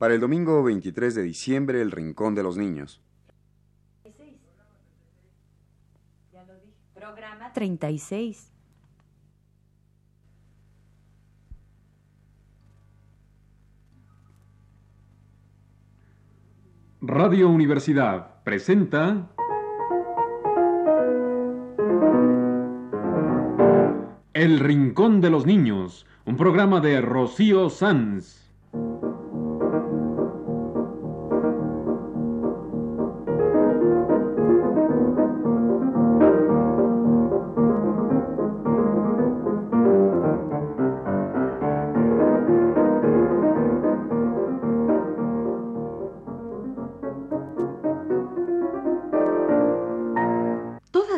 Para el domingo 23 de diciembre, el Rincón de los Niños. Programa 36. Radio Universidad presenta El Rincón de los Niños, un programa de Rocío Sanz.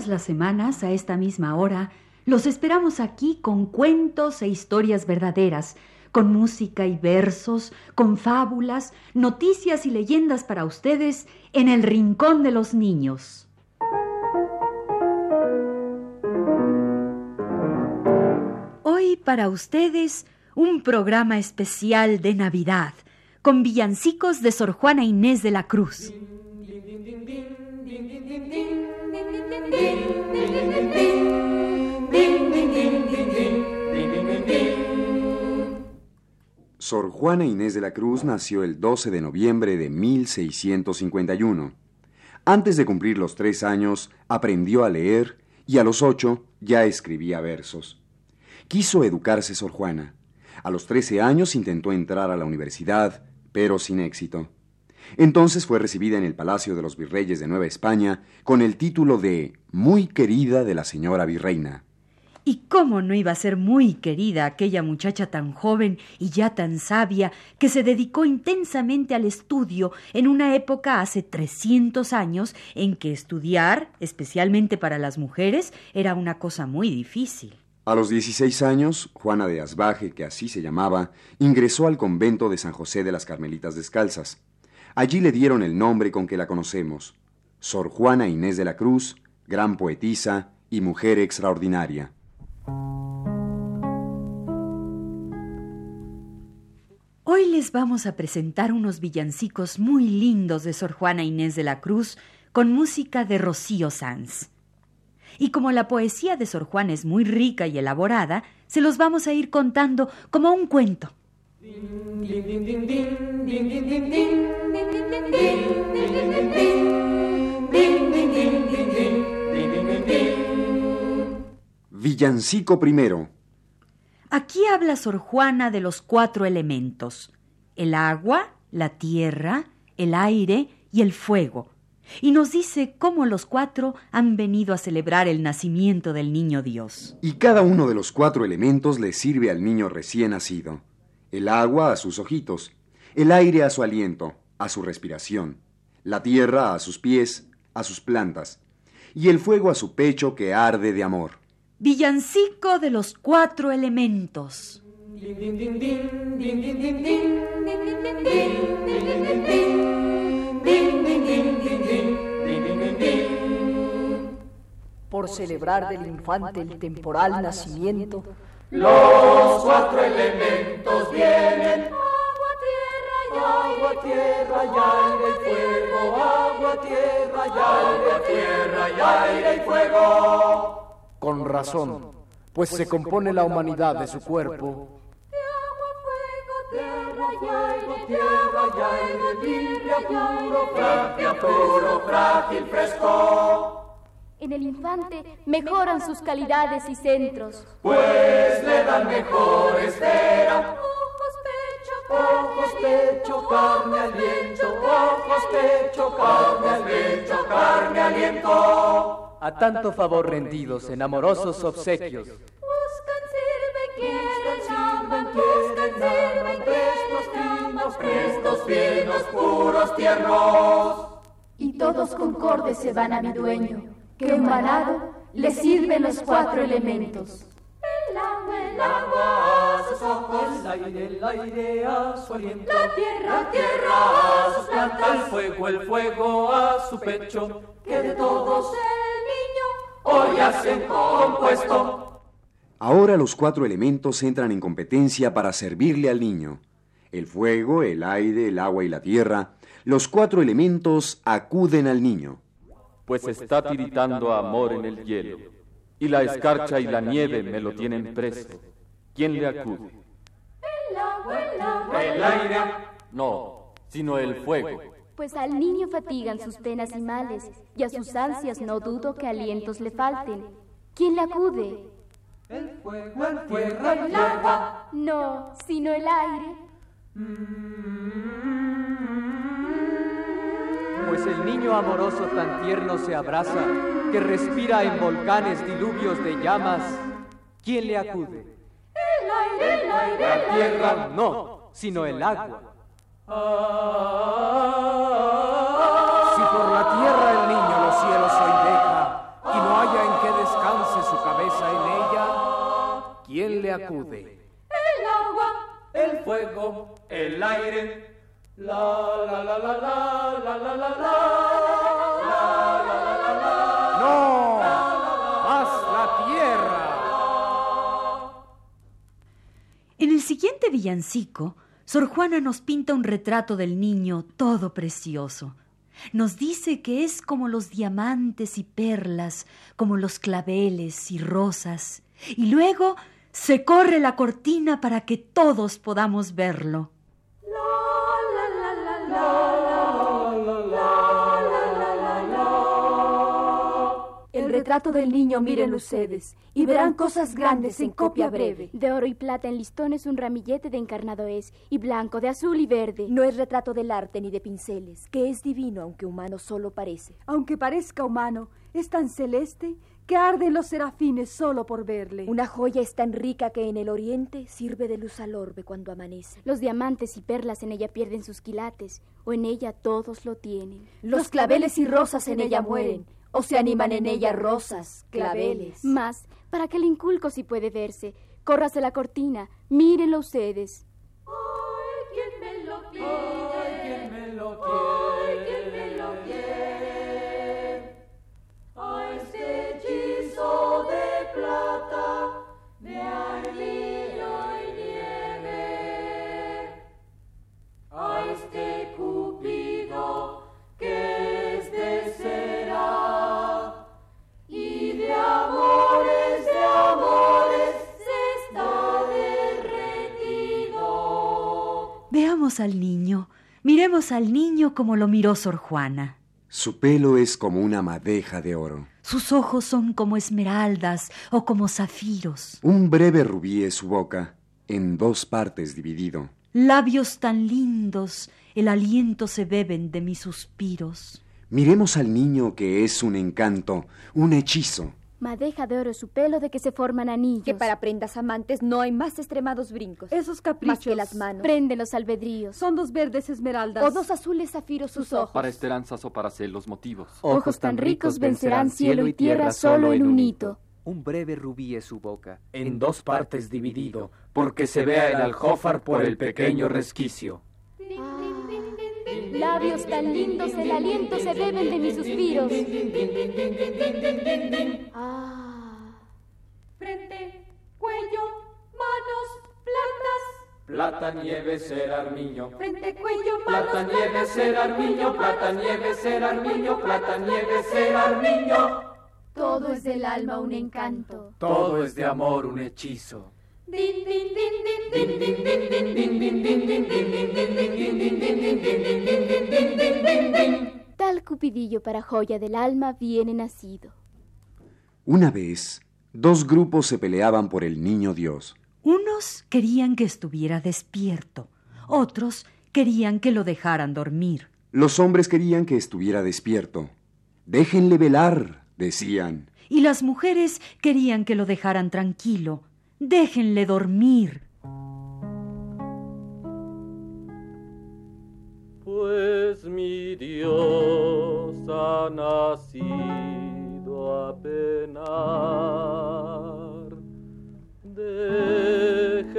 Las semanas, a esta misma hora, los esperamos aquí con cuentos e historias verdaderas, con música y versos, con fábulas, noticias y leyendas para ustedes en el Rincón de los Niños. Hoy para ustedes un programa especial de Navidad, con villancicos de Sor Juana Inés de la Cruz. Sor Juana Inés de la Cruz nació el 12 de noviembre de 1651. Antes de cumplir los tres años, aprendió a leer y a los ocho ya escribía versos. Quiso educarse Sor Juana. A los trece años intentó entrar a la universidad, pero sin éxito. Entonces fue recibida en el Palacio de los Virreyes de Nueva España con el título de Muy querida de la señora virreina. ¿Y cómo no iba a ser muy querida aquella muchacha tan joven y ya tan sabia que se dedicó intensamente al estudio en una época hace 300 años en que estudiar, especialmente para las mujeres, era una cosa muy difícil? A los 16 años, Juana de Asbaje, que así se llamaba, ingresó al convento de San José de las Carmelitas Descalzas. Allí le dieron el nombre con que la conocemos, Sor Juana Inés de la Cruz, gran poetisa y mujer extraordinaria. Hoy les vamos a presentar unos villancicos muy lindos de Sor Juana Inés de la Cruz con música de Rocío Sanz. Y como la poesía de Sor Juana es muy rica y elaborada, se los vamos a ir contando como un cuento. Villancico primero. Aquí habla Sor Juana de los cuatro elementos, el agua, la tierra, el aire y el fuego, y nos dice cómo los cuatro han venido a celebrar el nacimiento del niño Dios. Y cada uno de los cuatro elementos le sirve al niño recién nacido. El agua a sus ojitos, el aire a su aliento, a su respiración, la tierra a sus pies, a sus plantas, y el fuego a su pecho que arde de amor. Villancico de los cuatro elementos. Por celebrar del infante el temporal nacimiento, Los cuatro elementos vienen. Tierra y aire y fuego. Agua, tierra y aire, tierra y aire y fuego. con razón, pues se compone la humanidad de su cuerpo. de agua, fuego, tierra y aire, Tierra y aire, limpia, puro, frágil, puro, frágil, fresco. En el infante mejoran sus calidades y centros. Pues le dan mejor esfera. Ojos, pecho, carne, aliento. Ojos, pecho, carne, aliento, carne, aliento. a tanto favor rendidos en amorosos obsequios. buscan, sirven, quieren, aman, buscan, sirven, prestos, finos, aman, prestos, finos, puros, tiernos. Y todos concordes se van a mi dueño, que embalado le sirven los cuatro elementos. El agua, el El agua, a sus ojos, El aire, el aire a su aliento. la tierra, la tierra a sus El plantas. fuego, el fuego a su pecho. Que de todos el niño, hoy hacen compuesto. Ahora los cuatro elementos entran en competencia para servirle al niño. El fuego, el aire, el agua y la tierra, los cuatro elementos acuden al niño. Pues está tiritando amor en el hielo, y la escarcha y la nieve me lo tienen preso. ¿Quién le acude? El agua, el agua. ¿El aire? No, sino el fuego. Pues al niño fatigan sus penas y males, y a sus ansias no dudo que alientos le falten. ¿Quién le acude? El fuego, el tierra, el agua. No, sino el aire. Pues el niño amoroso tan tierno se abraza, que respira en volcanes diluvios de llamas. ¿Quién le acude? El aire, el aire, La tierra no, sino el agua. Si por la tierra el niño los cielos hoy deja y no haya en que descanse su cabeza en ella, ¿quién le acude? El agua. El fuego, el aire. La la la la la la la la la. ¡No! ¡Más la tierra! En el siguiente villancico, Sor Juana nos pinta un retrato del niño todo precioso. Nos dice que es como los diamantes y perlas, como los claveles y rosas. Y luego se corre la cortina para que todos podamos verlo. Retrato del niño miren ustedes y verán cosas grandes en copia breve. De oro y plata en listones un ramillete de encarnado es, y blanco, de azul y verde. No es retrato del arte ni de pinceles, que es divino aunque humano solo parece. Aunque parezca humano, es tan celeste que arden los serafines solo por verle. Una joya es tan rica que en el oriente sirve de luz al orbe cuando amanece. Los diamantes y perlas en ella pierden sus quilates, o en ella todos lo tienen. Los claveles y rosas en ella mueren, o se animan en ella rosas, claveles. Más, para que el inculco si puede verse, córrase la cortina, mírenlo ustedes. Veamos al niño, miremos al niño como lo miró Sor Juana. Su pelo es como una madeja de oro. Sus ojos son como esmeraldas o como zafiros. Un breve rubí es su boca, en dos partes dividido. Labios tan lindos, el aliento se beben de mis suspiros. Miremos al niño que es un encanto, un hechizo. Madeja de oro su pelo de que se forman anillos. Que para prendas amantes no hay más extremados brincos. Esos caprichos Más que las manos. Prende los albedríos. son dos verdes esmeraldas. O dos azules zafiros sus ojos. Para esperanzas o para celos motivos. Ojos tan ricos vencerán cielo y tierra solo en un hito. Un breve rubí es su boca, en dos partes dividido, porque se vea el aljófar por el pequeño resquicio. Labios tan lindos, el aliento se beben de mis suspiros. Ah. Frente, cuello, manos, plantas. Plata, nieve, ser armiño. Frente, cuello, manos, Plata, nieve, ser armiño. Plata, nieve, ser armiño. Plata, nieve, ser armiño. Todo es del alma un encanto. Todo es de amor un hechizo. Din, din, din, din, din, Tal cupidillo para joya del alma viene nacido. Una vez, dos grupos se peleaban por el niño Dios. Unos querían que estuviera despierto, otros querían que lo dejaran dormir. Los hombres querían que estuviera despierto. Déjenle velar, decían. Y las mujeres querían que lo dejaran tranquilo. Déjenle dormir. Pues mi Dios ha nacido a penar. Déjenle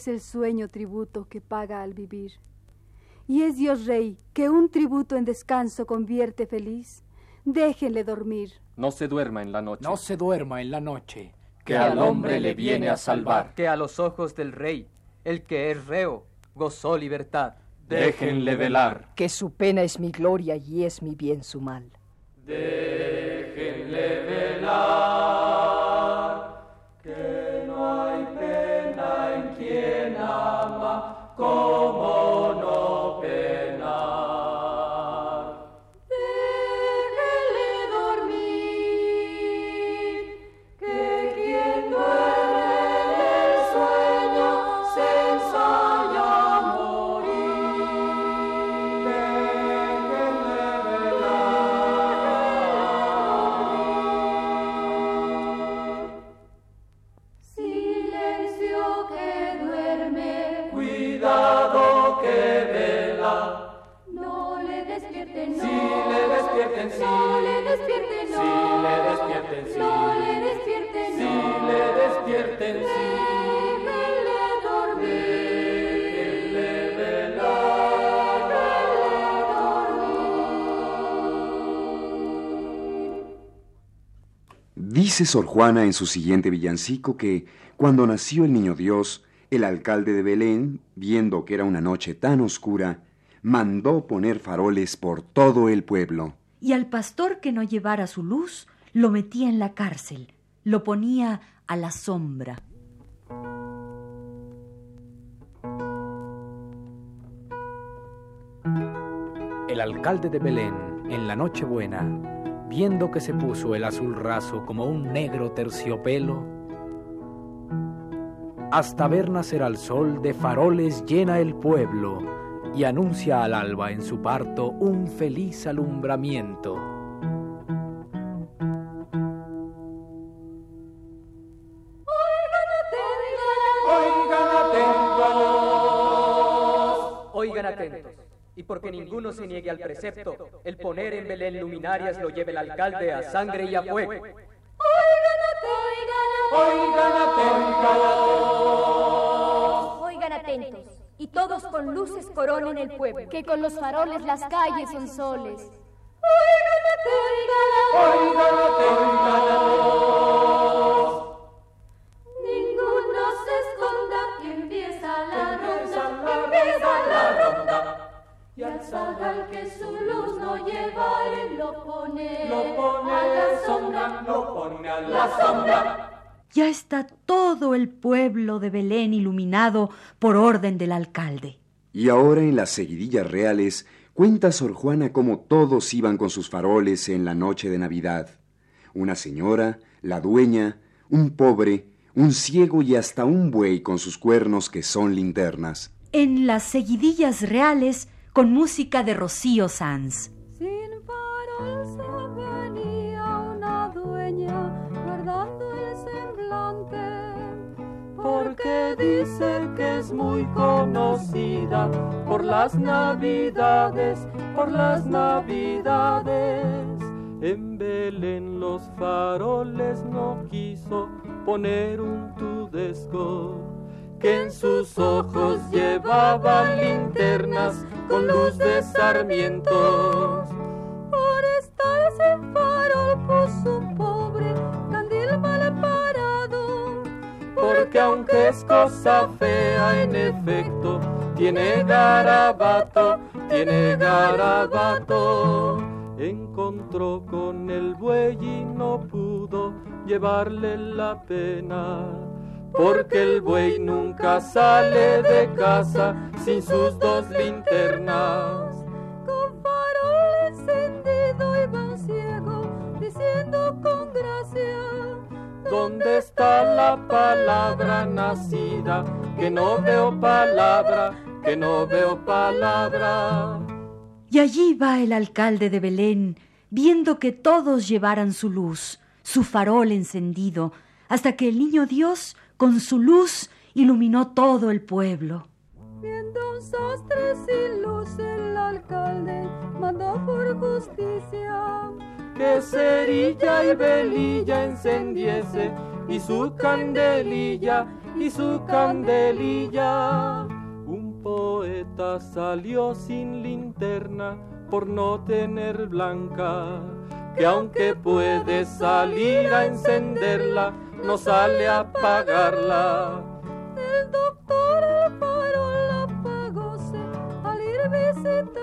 es el sueño tributo que paga al vivir, y es Dios Rey que un tributo en descanso convierte feliz, déjenle dormir. No se duerma en la noche. No se duerma en la noche. Que al hombre le viene a salvar. Que a los ojos del rey, el que es reo, gozó libertad. Déjenle velar. Que su pena es mi gloria y es mi bien su mal. Déjenle velar, Dice Sor Juana en su siguiente villancico que, cuando nació el niño Dios, el alcalde de Belén, viendo que era una noche tan oscura, mandó poner faroles por todo el pueblo. Y al pastor que no llevara su luz, lo metía en la cárcel, lo ponía a la sombra. El alcalde de Belén, en la Nochebuena, viendo que se puso el azul raso como un negro terciopelo, hasta ver nacer al sol de faroles llena el pueblo y anuncia al alba en su parto un feliz alumbramiento. Oigan atentos. Oigan atentos. Y porque ninguno se niegue al precepto, el poner en Belén luminarias lo lleve el alcalde a sangre y a fuego. Oigan atentos. Oigan atentos. Y todos con luces coronen el pueblo. Que con los faroles las calles son soles. Oigan atentos. Ninguno pone, lo pone a la sombra, lo pone a la sombra. Ya está todo el pueblo de Belén iluminado por orden del alcalde. Y ahora en las seguidillas reales cuenta Sor Juana cómo todos iban con sus faroles en la noche de Navidad. Una señora, la dueña, un pobre, un ciego y hasta un buey con sus cuernos que son linternas. En las seguidillas reales con música de Rocío Sanz. Dice que es muy conocida por las navidades, por las navidades. En Belén los faroles no quiso poner un tudesco que en sus ojos llevaban linternas con luz de sarmientos. Por estar farol puso cosa fea en efecto, tiene garabato, tiene garabato. encontró con el buey y no pudo llevarle la pena. Porque el buey nunca sale de casa sin sus dos linternas. ¿Dónde está la palabra nacida? Que no veo palabra, que no veo palabra. Y allí va el alcalde de Belén, viendo que todos llevaran su luz, su farol encendido, hasta que el niño Dios, con su luz, iluminó todo el pueblo. Viendo un sastre sin luz, el alcalde mandó por justicia que cerilla y velilla encendiese y su candelilla y su candelilla. Un poeta salió sin linterna por no tener blanca, que aunque puede salir a encenderla, no sale a apagarla. El doctor el farol apagóse al ir visitando.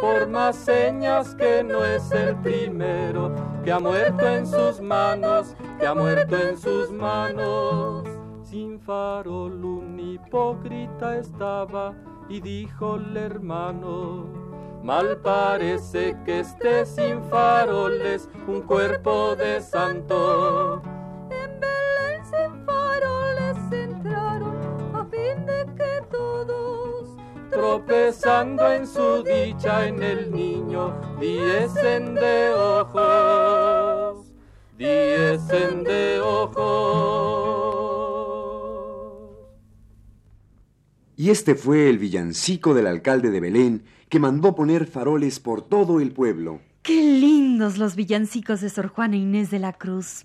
Por más señas que no es el primero, que ha muerto en sus manos, que ha muerto en sus manos. Sin farol un hipócrita estaba y dijo el hermano, mal parece que esté sin faroles un cuerpo de santo. Tropezando en su dicha en el niño diesen de ojos, diesen de ojos. Y este fue el villancico del alcalde de Belén que mandó poner faroles por todo el pueblo. ¡Qué lindos los villancicos de Sor Juana Inés de la Cruz!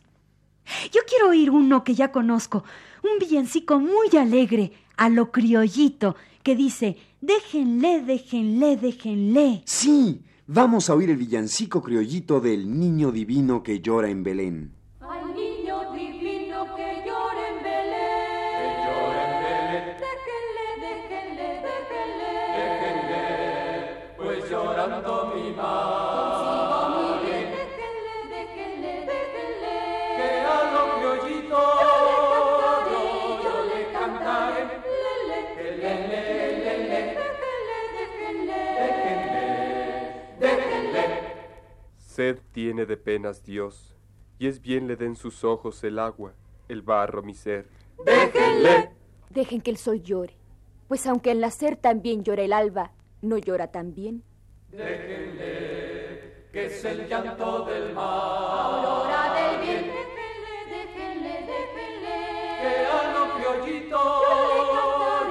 Yo quiero oír uno que ya conozco, un villancico muy alegre, a lo criollito, que dice, déjenle, déjenle, déjenle. Sí, vamos a oír el villancico criollito del niño divino que llora en Belén. Sed tiene de penas Dios, y es bien le den sus ojos el agua, el barro mi ser. Déjenle. Dejen que el sol llore, pues aunque al nacer también llora el alba, no llora también. Déjenle, que es el llanto del mar. Aurora del bien. Déjenle, déjenle, déjenle. Que a lo criollito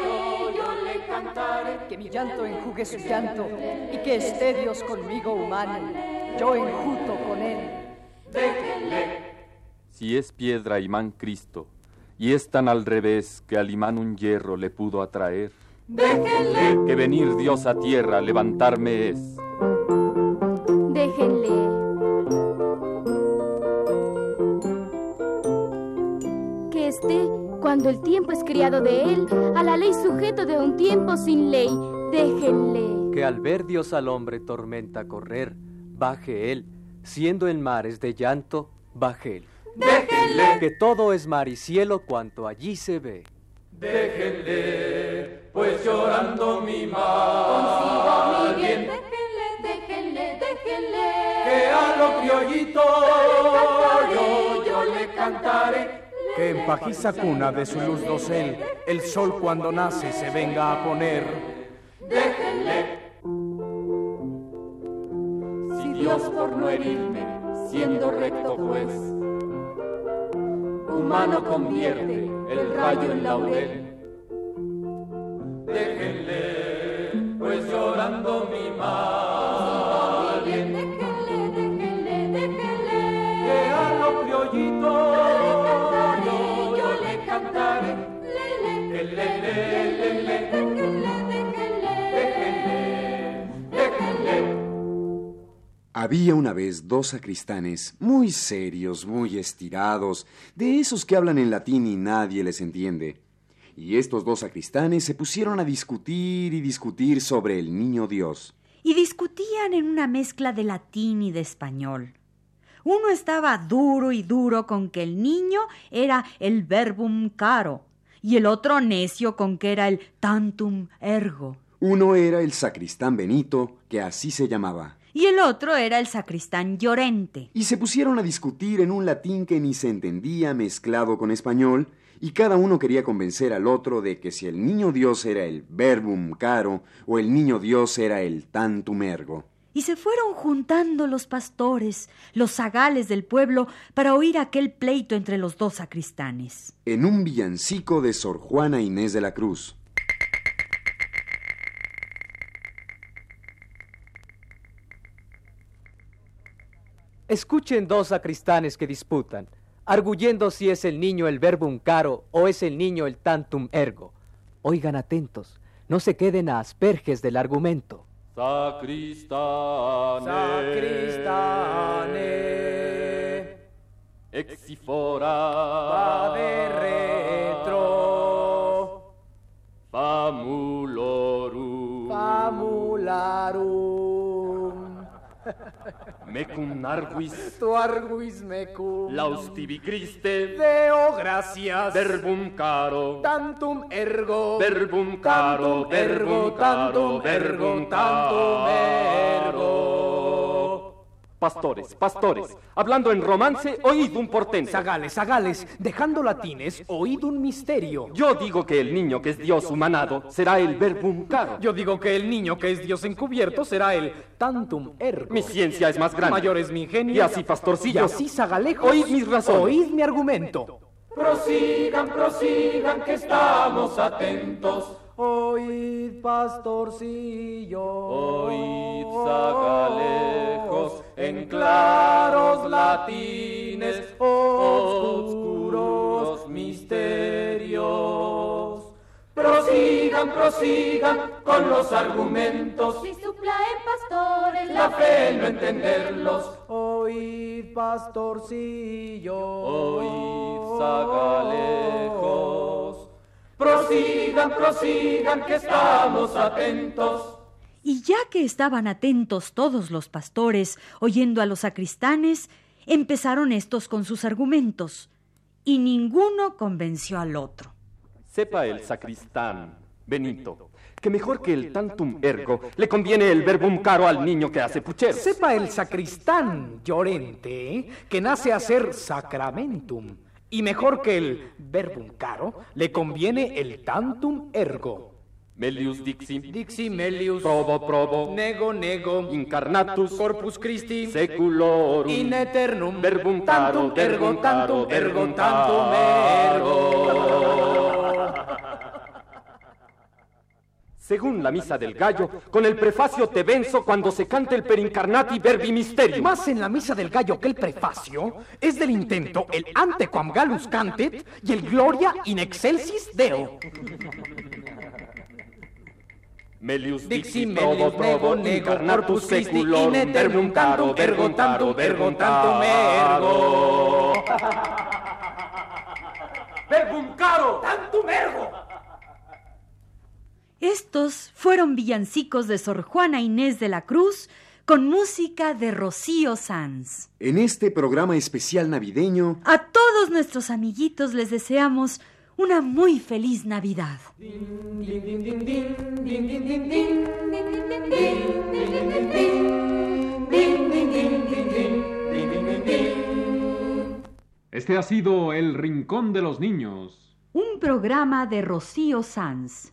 yo, yo le cantaré. Que mi llanto enjugue su llanto y que esté Dios conmigo humano, yo enjuto con él. Déjenle. Si es piedra imán Cristo, y es tan al revés que al imán un hierro le pudo atraer, Déjenle. que venir Dios a tierra levantarme es. Déjenle. Que esté, cuando el tiempo es criado de él, a la ley sujeto de un tiempo sin ley. Déjenle. Que al ver Dios al hombre tormenta correr, baje él, siendo en mares de llanto, baje él. Déjenle. Que todo es mar y cielo cuanto allí se ve. Déjenle, pues llorando mi Consigo mal mi bien. bien. Déjenle, déjenle, déjenle. Que a lo criollito yo, yo le cantaré. Que en pajiza cuna de su luz dosel, el sol cuando nace se venga a poner. Déjenle. Dios por no herirme, siendo recto juez, humano convierte el rayo en laurel. Déjenle, pues llorando mi mal. Déjenle, déjenle, déjenle. Que a lo criollito yo, yo le cantaré. Que le, le, le, le. Había una vez dos sacristanes muy serios, muy estirados, de esos que hablan en latín y nadie les entiende. Y estos dos sacristanes se pusieron a discutir y discutir sobre el niño Dios. y discutían en una mezcla de latín y de español. Uno estaba duro y duro con que el niño era el verbum caro y el otro necio con que era el tantum ergo. Uno era el sacristán Benito, que así se llamaba. Y el otro era el sacristán Llorente. Y se pusieron a discutir en un latín que ni se entendía mezclado con español, y cada uno quería convencer al otro de que si el niño Dios era el verbum caro o el niño Dios era el tantum ergo. Y se fueron juntando los pastores, los zagales del pueblo, para oír aquel pleito entre los dos sacristanes. En un villancico de Sor Juana Inés de la Cruz. Escuchen dos sacristanes que disputan, arguyendo si es el niño el verbum caro o es el niño el tantum ergo. Oigan atentos, no se queden a asperges del argumento. Sacristane. Sacristane. Exifora. Va mecum arguis, tu arguis mecum, laustivi Christe, Deo gratias, verbum caro, tantum ergo, verbum caro, verbum Tantum verbum tantum ergo, Pastores, pastores, hablando en romance, oíd un portento. Zagales, zagales, dejando latines, oíd un misterio. Yo digo que el niño que es Dios humanado será el verbum caro. Yo digo que el niño que es Dios encubierto será el tantum ergo. Mi ciencia es más grande. Mayor es mi ingenio. Y así, pastorcillo. Y así, zagalejos. Oíd mis razones. Oíd mi argumento. Prosigan, prosigan, que estamos atentos. Oíd, pastorcillo. Oíd, zagalejos, en claros latines, oscuros misterios. Prosigan, prosigan con los argumentos. Si suplaen pastores, La fe no entenderlos. Oíd, pastorcillo. Oíd, zagalejos. Prosigan, prosigan, que estamos atentos. Y ya que estaban atentos todos los pastores, oyendo a los sacristanes, empezaron estos con sus argumentos, y ninguno convenció al otro. Sepa el sacristán, Benito, que mejor que el tantum ergo le conviene el verbum caro al niño que hace pucheros. Sepa el sacristán Llorente que nace a ser sacramentum. Y mejor que el verbum caro, le conviene el tantum ergo. Melius dixi, Dixi melius, probo probo, nego nego, incarnatus, corpus Christi, seculorum, in eternum, verbum caro, tantum ergo, tantum ergo, tantum ergo. Según la misa del gallo, con el prefacio te venzo cuando se cante el perincarnati verbi mysterium. Más en la misa del gallo que el prefacio es del intento el ante quam gallus cantet y el gloria in excelsis Deo. Melius Dixi probo, nego incarnatus eternum verbum caro, caro, tantum ergo verbum tantum ergo. Verbum caro, tantum ergo. Estos fueron villancicos de Sor Juana Inés de la Cruz con música de Rocío Sanz. En este programa especial navideño, A todos nuestros amiguitos les deseamos una muy feliz Navidad. Este ha sido El Rincón de los Niños. Un programa de Rocío Sanz.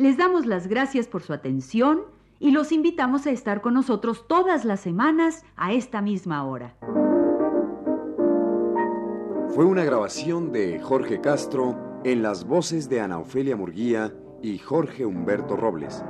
les damos las gracias por su atención y los invitamos a estar con nosotros todas las semanas a esta misma hora. fue una grabación de Jorge Castro en las voces de Ana Ofelia Murguía y Jorge Humberto Robles.